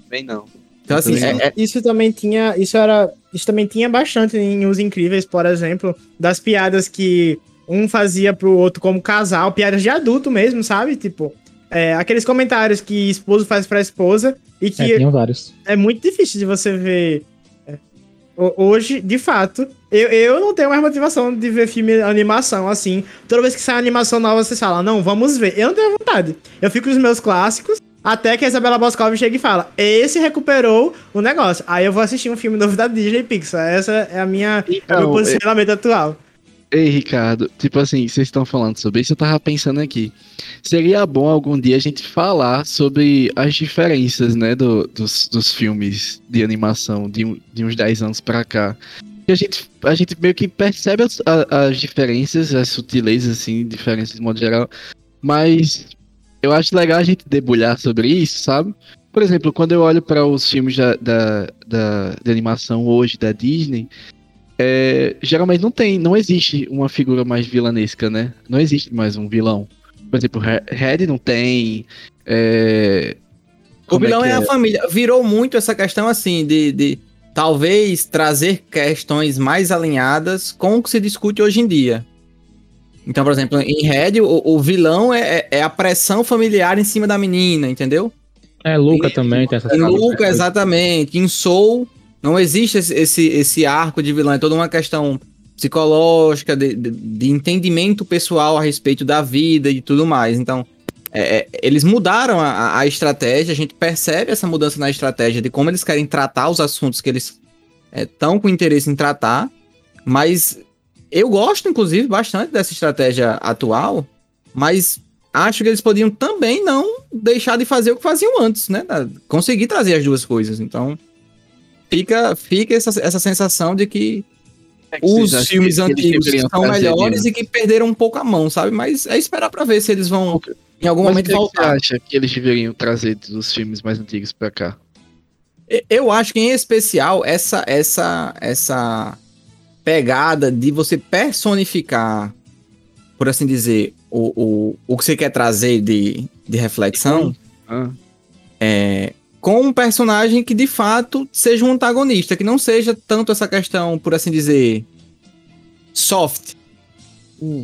Bem não. Então, assim, Também é- é- Isso também tinha. Isso era. Isso também tinha bastante em Os Incríveis, por exemplo, das piadas que um fazia pro outro como casal, piadas de adulto mesmo, sabe? Tipo, é, aqueles comentários que esposo faz pra esposa e que É, tinham vários. é muito difícil de você ver. Ho- Hoje, de fato, eu, eu não tenho mais motivação de ver filme animação assim. Toda vez que sai uma animação nova, você fala, não, vamos ver. Eu não tenho vontade. Eu fico nos meus clássicos, até que a Isabela Boscov chega e fala, esse recuperou o negócio. Aí eu vou assistir um filme novo da Disney Pixar. Essa é a minha, é o meu Então, posicionamento atual. Ei, Ricardo, tipo assim, vocês estão falando sobre isso, eu tava pensando aqui. Seria bom algum dia a gente falar sobre as diferenças, né, do- dos, dos filmes de animação de, de uns 10 anos pra cá. E a gente, a gente meio que percebe as, as diferenças, as sutilezas, assim, diferenças de modo geral. Mas eu acho legal a gente debulhar sobre isso, sabe? Por exemplo, quando eu olho para os filmes da, da, da, de animação hoje da Disney, é, geralmente não tem, não existe uma figura mais vilanesca, né? Não existe mais um vilão. Por exemplo, Re- Red não tem. é, o como vilão que é, a família. Virou muito essa questão assim de, de talvez trazer questões mais alinhadas com o que se discute hoje em dia. Então, por exemplo, em Red, o, o vilão é, é- é a pressão familiar em cima da menina, entendeu? É, Luca também tem essa Luca, exatamente. Em Soul, não existe esse, esse, esse arco de vilão, é toda uma questão psicológica, de, de, de entendimento pessoal a respeito da vida e tudo mais. Então, é, é, eles mudaram a, a estratégia, a gente percebe essa mudança na estratégia de como eles querem tratar os assuntos que eles estão com interesse em tratar, mas eu gosto, inclusive, bastante dessa estratégia atual, mas acho que eles podiam também não deixar de fazer o que faziam antes, né? Conseguir trazer as duas coisas. Então, fica, fica essa, essa sensação de que os filmes antigos são melhores e que perderam um pouco a mão, sabe? Mas é esperar pra ver se eles vão em algum Mas momento que voltar. você acha que eles deveriam trazer dos filmes mais antigos pra cá? Eu acho que em especial essa essa essa pegada de você personificar, por assim dizer, o, o, o que você quer trazer de, de reflexão Ah, é, com um personagem que de fato seja um antagonista, que não seja tanto essa questão, por assim dizer, soft.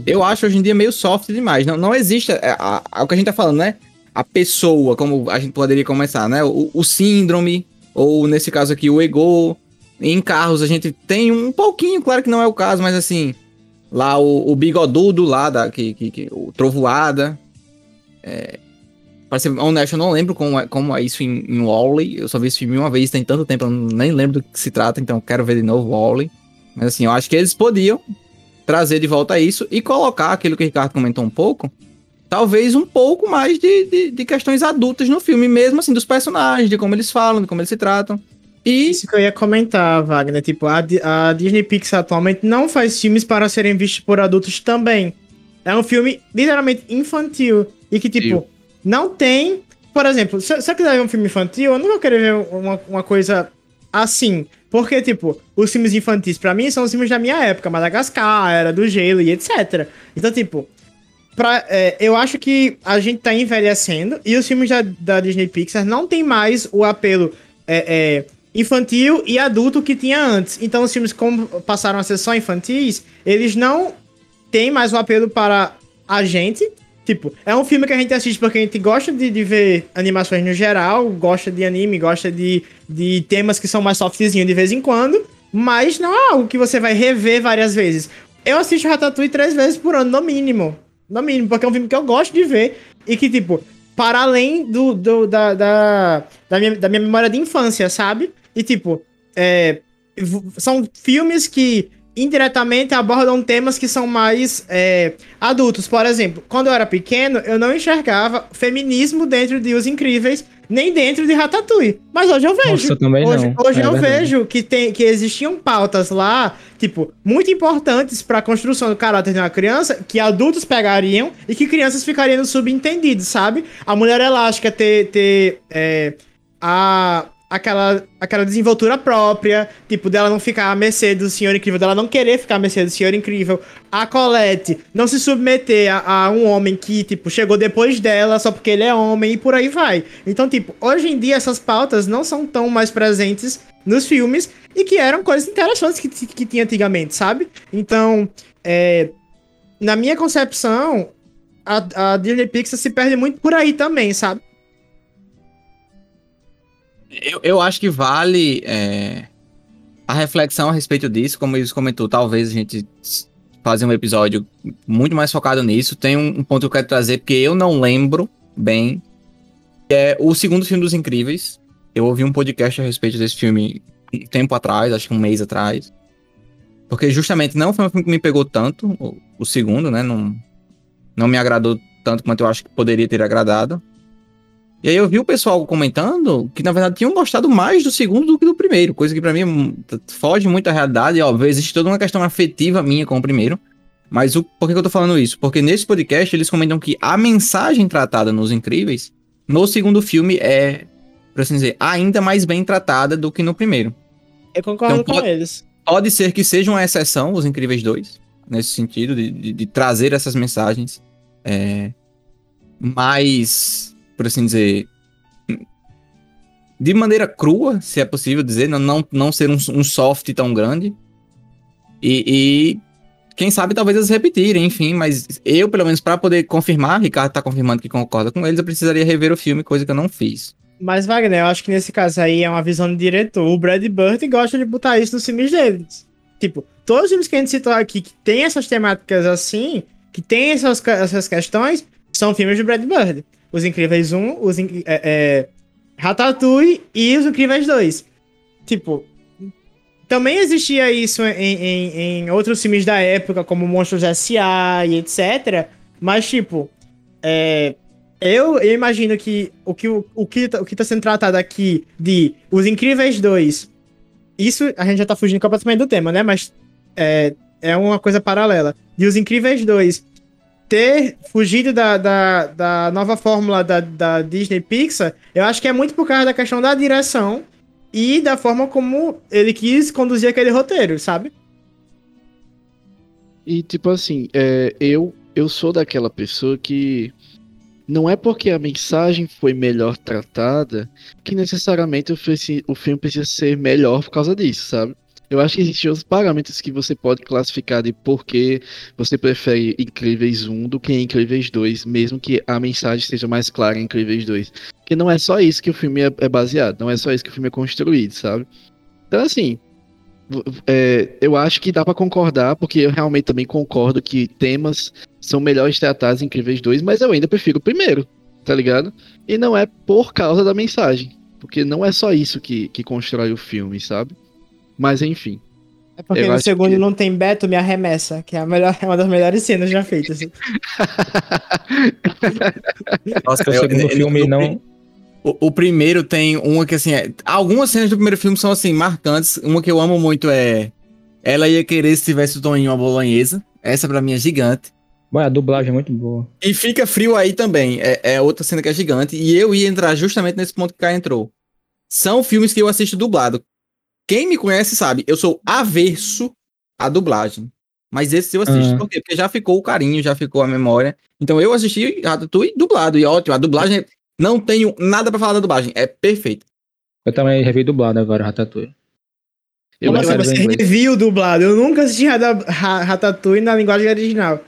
Eu acho hoje em dia meio soft demais. Não, não existe é, a- a- o que a gente tá falando, né? A pessoa, como a gente poderia começar, né? O, o síndrome, ou nesse caso aqui, o ego. Em carros a gente tem um pouquinho, claro que não é o caso, mas assim, lá o, o bigodudo lá, da, que, que, que- o Trovoada. É, Pra ser honesto, eu não lembro como é, como é isso em, em Wall-E. Eu só vi esse filme uma vez, tem tanto tempo, eu nem lembro do que se trata, então quero ver de novo Wall-E. Mas assim, eu acho que eles podiam trazer de volta isso e colocar aquilo que o Ricardo comentou um pouco. Talvez um pouco mais de, de, de questões adultas no filme, mesmo assim, dos personagens, de como eles falam, de como eles se tratam. E Isso que eu ia comentar, Wagner. Tipo, a, a Disney Pixar atualmente não faz filmes para serem vistos por adultos também. É um filme literalmente infantil. E que, tipo, Sim. Não tem. Por exemplo, se, se eu quiser ver um filme infantil, eu não vou querer ver uma, uma coisa assim. Porque, tipo, os filmes infantis, pra mim, são os filmes da minha época. Madagascar, Era do Gelo e etc. Então, tipo, pra, é, eu acho que a gente tá envelhecendo e os filmes da, da Disney Pixar não tem mais o apelo é, é, infantil e adulto que tinha antes. Então, os filmes, como passaram a ser só infantis, eles não têm mais o apelo para a gente. Tipo, é um filme que a gente assiste porque a gente gosta de, de ver animações no geral, gosta de anime, gosta de, de temas que são mais softzinho de vez em quando, mas não é algo que você vai rever várias vezes. Eu assisto Ratatouille três vezes por ano, no mínimo. No mínimo, porque é um filme que eu gosto de ver e que, tipo, para além do, do- da, da, da, minha, da minha memória de infância, sabe? E, tipo, é, são filmes que indiretamente abordam temas que são mais é, adultos. Por exemplo, quando eu era pequeno, eu não enxergava feminismo dentro de Os Incríveis, nem dentro de Ratatouille. Mas hoje eu vejo. Nossa, eu também hoje não. hoje É eu verdade. vejo que, tem, que existiam pautas lá, tipo, muito importantes para a construção do caráter de uma criança, que adultos pegariam e que crianças ficariam subentendidos, sabe? A mulher elástica ter, ter é, a, aquela, aquela desenvoltura própria, tipo, dela não ficar à mercê do Senhor Incrível, dela não querer ficar à mercê do Senhor Incrível. A Colette não se submeter a, a um homem que, tipo, chegou depois dela só porque ele é homem e por aí vai. Então, tipo, hoje em dia essas pautas não são tão mais presentes nos filmes e que eram coisas interessantes que, que tinha antigamente, sabe? Então, é, na minha concepção, a, a Disney Pixar se perde muito por aí também, sabe? Eu, eu acho que vale é, a reflexão a respeito disso, como eles comentou, talvez a gente fazer um episódio muito mais focado nisso. Tem um, um ponto que eu quero trazer, porque eu não lembro bem, que é o segundo filme dos Incríveis. Eu ouvi um podcast a respeito desse filme um tempo atrás, acho que um mês atrás. Porque justamente não foi um filme que me pegou tanto, o, o segundo, né? Não, não me agradou tanto quanto eu acho que poderia ter agradado. E aí eu vi o pessoal comentando que, na verdade, tinham gostado mais do segundo do que do primeiro, coisa que pra mim foge muito da realidade. E, óbvio, existe toda uma questão afetiva minha com o primeiro. Mas o, por que, eu tô falando isso? Porque nesse podcast eles comentam que a mensagem tratada nos Incríveis, no segundo filme, é, por assim dizer, ainda mais bem tratada do que no primeiro. Eu concordo Então, com pode- eles. Pode ser que seja uma exceção, os Incríveis 2, nesse sentido, de, de- de trazer essas mensagens é, mais, por assim dizer, de maneira crua, se é possível dizer, não, não, não ser um, um soft tão grande. E, e quem sabe talvez eles repetirem, enfim, mas eu, pelo menos, para poder confirmar, Ricardo tá confirmando que concorda com eles, eu precisaria rever o filme, coisa que eu não fiz. Mas, Wagner, eu acho que nesse caso aí é uma visão do diretor. O Brad Bird gosta de botar isso nos filmes deles. Tipo, todos os filmes que a gente citou aqui que tem essas temáticas assim, que tem essas, essas questões, são filmes do Brad Bird. Os Incríveis 1, os In- é, é, Ratatouille e os Incríveis 2. Tipo, também existia isso em, em, em outros filmes da época, como Monstros S.A. e etc. Mas, tipo, é, eu, eu imagino que o que, o, o, que tá, o que tá sendo tratado aqui de Os Incríveis 2, isso a gente já tá fugindo completamente do tema, né? Mas é, é uma coisa paralela. De Os Incríveis 2 ter fugido da, da, da nova fórmula da, da Disney Pixar, eu acho que é muito por causa da questão da direção e da forma como ele quis conduzir aquele roteiro, sabe? E tipo assim, é, eu, eu sou daquela pessoa que não é porque a mensagem foi melhor tratada que necessariamente o, o filme precisa ser melhor por causa disso, sabe? Eu acho que existem outros parâmetros que você pode classificar de por que você prefere Incríveis 1 do que Incríveis 2, mesmo que a mensagem seja mais clara em Incríveis 2. Porque não é só isso que o filme é, é baseado, não é só isso que o filme é construído, sabe? Então, assim, é, eu acho que dá pra concordar, porque eu realmente também concordo que temas são melhores tratados em Incríveis 2, mas eu ainda prefiro o primeiro, tá ligado? E não é por causa da mensagem, porque não é só isso que, que constrói o filme, sabe? Mas enfim. É porque Eu no segundo que- não tem Beto me arremessa, que é, a melhor, é uma das melhores cenas já feitas. Nossa, O segundo filme não. O, o primeiro tem uma que, assim, é- algumas cenas do primeiro filme são, assim, marcantes. Uma que eu amo muito é. Ela ia querer se tivesse o Toninho uma bolonhesa. Essa pra mim é gigante. Bom, a dublagem é muito boa. E fica frio aí também. É, é outra cena que é gigante. E eu ia entrar justamente nesse ponto que o Kai entrou. São filmes que eu assisto dublado. Quem me conhece sabe, eu sou averso à dublagem. Mas esses eu assisto. Ah. Por quê? Porque já ficou o carinho, já ficou a memória. Então eu assisti Ratatouille dublado. E ótimo, a dublagem. Não tenho nada pra falar da dublagem. É perfeito. Eu também revi dublado agora, Ratatouille. Eu, eu assim, você reviu dublado? Eu nunca assisti Rata- Ra- Ratatouille na linguagem original.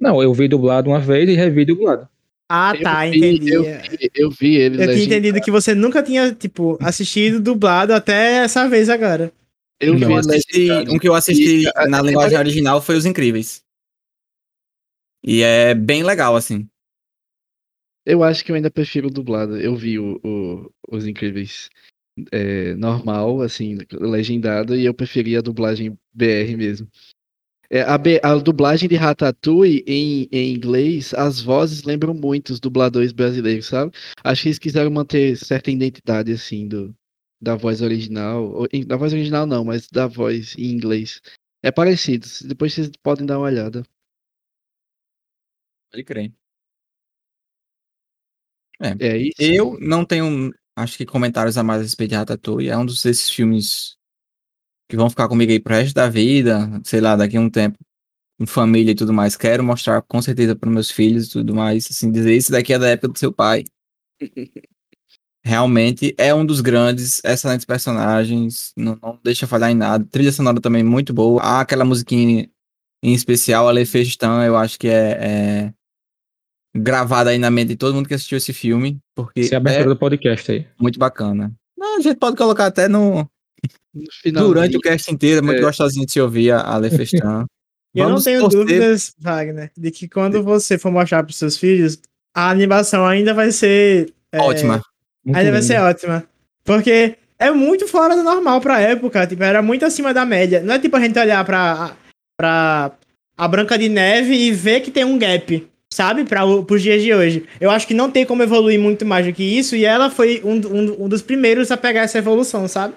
Não, eu vi dublado uma vez e revi dublado. Ah, eu tá, vi- entendi. Eu, Eu, vi- eu vi ele tinha entendido que você nunca tinha, tipo, assistido dublado até essa vez agora. Eu vi eu assisti, legendado. um que eu assisti E, a- na linguagem original foi Os Incríveis. E é bem legal, assim. Eu acho que eu ainda prefiro o dublado. Eu vi o, o- Os Incríveis é, normal, assim, legendada, e eu preferia a dublagem BR mesmo. É, a, a, dublagem de Ratatouille em, em, inglês, as vozes lembram muito os dubladores brasileiros, sabe? Acho que eles quiseram manter certa identidade, assim, do, da voz original. Ou, da voz original não, mas da voz em inglês. É parecido. Depois vocês podem dar uma olhada. Pode crer. É, é isso. Eu não tenho, acho que comentários a mais a respeito de Ratatouille. É um dos desses filmes que vão ficar comigo aí pro resto da vida, sei lá, daqui a um tempo, em família e tudo mais. Quero mostrar com certeza para meus filhos e tudo mais, assim, dizer isso daqui é da época do seu pai. Realmente é um dos grandes, excelentes personagens, não, não deixa falhar em nada. Trilha sonora também muito boa. Ah, aquela musiquinha em especial, a Le Festin, eu acho que é, é gravada aí na mente de todo mundo que assistiu esse filme, porque Essa é a abertura é do podcast aí. Muito bacana. Não, a gente pode colocar até no, Durante o cast inteiro, é muito é. gostosinho de se ouvir a, a Lefestan. eu não tenho torcer... dúvidas, Wagner, de que quando você for mostrar para seus filhos, a animação ainda vai ser. É, ótima. Muito ainda vai ser ótima. Porque é muito fora do normal pra época. Tipo, era muito acima da média. Não é tipo a gente olhar pra, pra a Branca de Neve e ver que tem um gap, sabe? Para os dias de hoje. Eu acho que não tem como evoluir muito mais do que isso. E ela foi um, um, um dos primeiros a pegar essa evolução, sabe?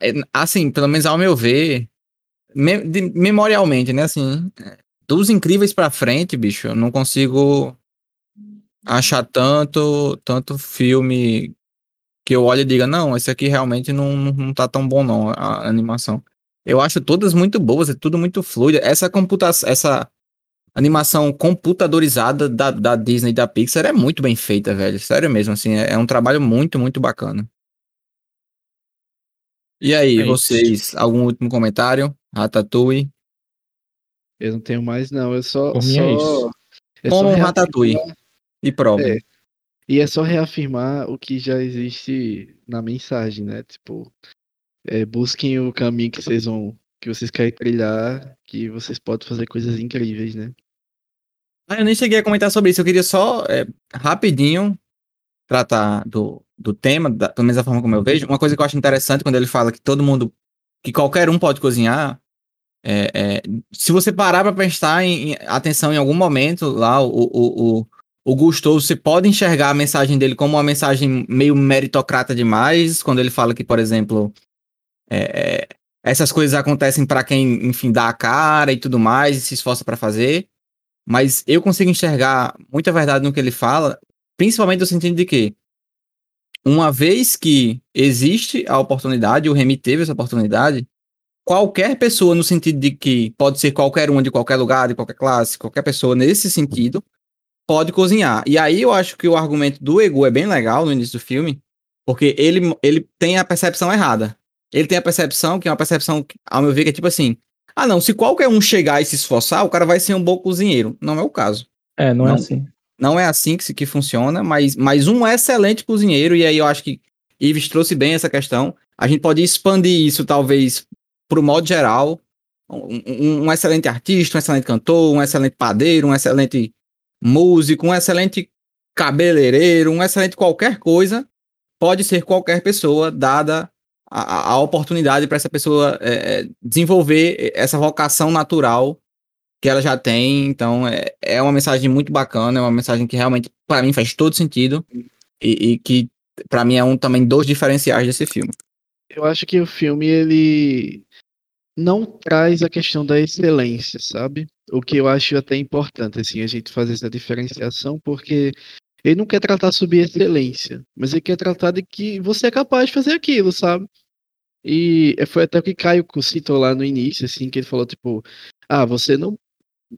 É, assim, pelo menos ao meu ver, me, de, memorialmente, né? Assim, dos incríveis pra frente, bicho, eu não consigo achar tanto, tanto filme que eu olho e diga, não, esse aqui realmente não, não tá tão bom, não, a animação. Eu acho todas muito boas, é tudo muito fluido. Essa computação, essa animação computadorizada da, da Disney e da Pixar é muito bem feita, velho. Sério mesmo, assim, é, é um trabalho muito, muito bacana. E aí, é vocês, isso. algum último comentário? Ratatouille? Eu não tenho mais, não. Eu só. Por só... É isso. É Como só Ratatouille. E prova. É. E é só reafirmar o que já existe na mensagem, né? Tipo, é, busquem o caminho que vocês vão. que vocês querem trilhar, que vocês podem fazer coisas incríveis, né? Ah, eu nem cheguei a comentar sobre isso. Eu queria só, é, rapidinho, tratar do, do tema, da, pelo menos da forma como eu vejo, uma coisa que eu acho interessante quando ele fala que todo mundo, que qualquer um pode cozinhar, é, é, se você parar para prestar em, em, atenção em algum momento lá, o, o, o, o Gustoso, você pode enxergar a mensagem dele como uma mensagem meio meritocrata demais, quando ele fala que, por exemplo, é, é essas coisas acontecem para quem, enfim, dá a cara e tudo mais, e se esforça para fazer. Mas eu consigo enxergar muita verdade no que ele fala, principalmente no sentido de que uma vez que existe a oportunidade, o Remy teve essa oportunidade, qualquer pessoa, no sentido de que pode ser qualquer uma de qualquer lugar, de qualquer classe, qualquer pessoa nesse sentido, pode cozinhar. E aí eu acho que o argumento do Egu é bem legal no início do filme, porque ele, ele tem a percepção errada. Ele tem a percepção, que é uma percepção, ao meu ver, que é tipo assim: ah, não, se qualquer um chegar e se esforçar, o cara vai ser um bom cozinheiro. Não é o caso. É, não, é não é assim. Não é assim que, que funciona, mas, mas um excelente cozinheiro, e aí eu acho que Ives trouxe bem essa questão. A gente pode expandir isso, talvez, para o modo geral. Um, um, excelente artista, um excelente cantor, um excelente padeiro, um excelente músico, um excelente cabeleireiro, um excelente qualquer coisa. Pode ser qualquer pessoa, dada a, a oportunidade para essa pessoa é, desenvolver essa vocação natural que ela já tem. Então, é, é uma mensagem muito bacana, é uma mensagem que realmente, para mim, faz todo sentido. E, e que, para mim, é um também dos diferenciais desse filme. Eu acho que o filme, ele não traz a questão da excelência, sabe? O que eu acho até importante, assim, a gente fazer essa diferenciação, porque ele não quer tratar sobre excelência, mas ele quer tratar de que você é capaz de fazer aquilo, sabe? E foi até o que Caio citou lá no início, assim, que ele falou, tipo, ah, você não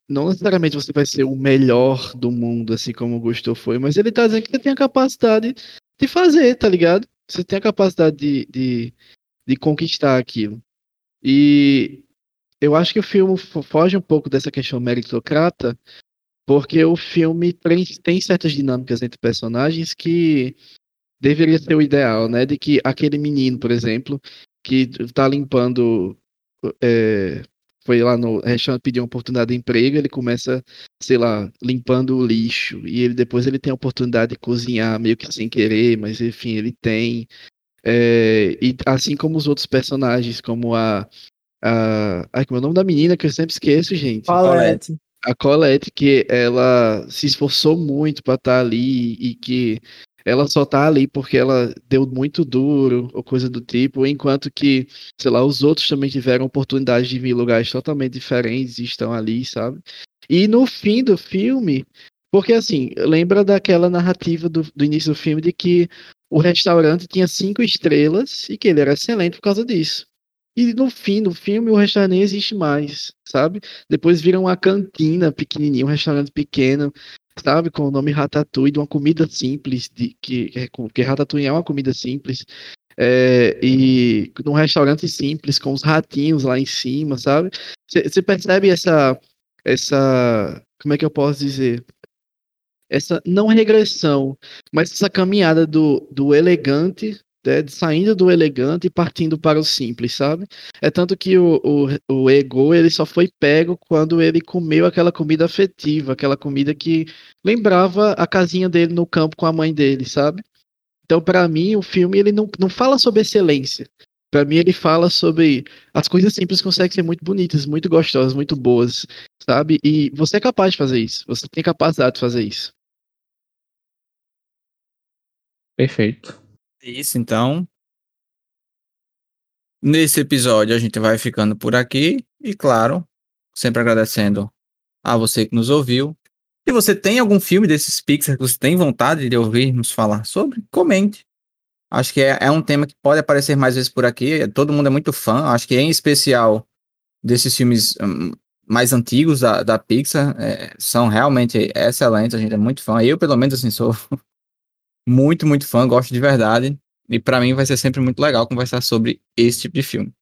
não necessariamente você vai ser o melhor do mundo, assim como o Gustavo foi, mas ele tá dizendo que você tem a capacidade de fazer, tá ligado? Você tem a capacidade de, de, de conquistar aquilo. E eu acho que o filme foge um pouco dessa questão meritocrata, porque o filme tem, tem certas dinâmicas entre personagens que deveria ser o ideal, né? De que aquele menino, por exemplo, que tá limpando é, foi lá no restaurante pedir uma oportunidade de emprego, ele começa, sei lá, limpando o lixo, e ele depois ele tem a oportunidade de cozinhar meio que sem querer, mas enfim, ele tem. É, e assim como os outros personagens, como a. a ai, como é o nome da menina que eu sempre esqueço, gente? Colette. A Colette, que ela se esforçou muito para estar ali e que ela só tá ali porque ela deu muito duro ou coisa do tipo, enquanto que, sei lá, os outros também tiveram oportunidade de vir em lugares totalmente diferentes e estão ali, sabe? E no fim do filme, porque assim, lembra daquela narrativa do, do início do filme de que o restaurante tinha cinco estrelas e que ele era excelente por causa disso. E no fim do filme o restaurante nem existe mais, sabe? Depois vira uma cantina pequenininha, um restaurante pequeno, sabe? Com o nome Ratatouille, de uma comida simples, de, que, que Ratatouille é uma comida simples. É, e num restaurante simples, com os ratinhos lá em cima, sabe? Você percebe essa, essa. Como é que eu posso dizer? Essa não regressão, mas essa caminhada do, do elegante né, saindo do elegante e partindo para o simples, sabe? É tanto que o, o, o ego ele só foi pego quando ele comeu aquela comida afetiva, aquela comida que lembrava a casinha dele no campo com a mãe dele, sabe? Então, para mim, o filme ele não, não fala sobre excelência. Para mim, ele fala sobre as coisas simples conseguem ser muito bonitas, muito gostosas, muito boas, sabe? E você é capaz de fazer isso. Você tem capacidade de fazer isso. Perfeito. Isso, então. Nesse episódio a gente vai ficando por aqui e, claro, sempre agradecendo a você que nos ouviu. Se você tem algum filme desses Pixar que você tem vontade de ouvir nos falar sobre, comente. Acho que é, é um tema que pode aparecer mais vezes por aqui. Todo mundo é muito fã. Acho que em especial desses filmes um, mais antigos da, da Pixar é, são realmente excelentes. A gente é muito fã. Eu, pelo menos, assim, sou muito, muito fã, gosto de verdade. E para mim vai ser sempre muito legal conversar sobre esse tipo de filme.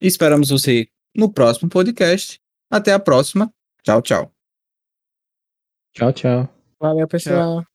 E esperamos você no próximo podcast. Até a próxima. Tchau, tchau. Tchau, tchau. Valeu, pessoal.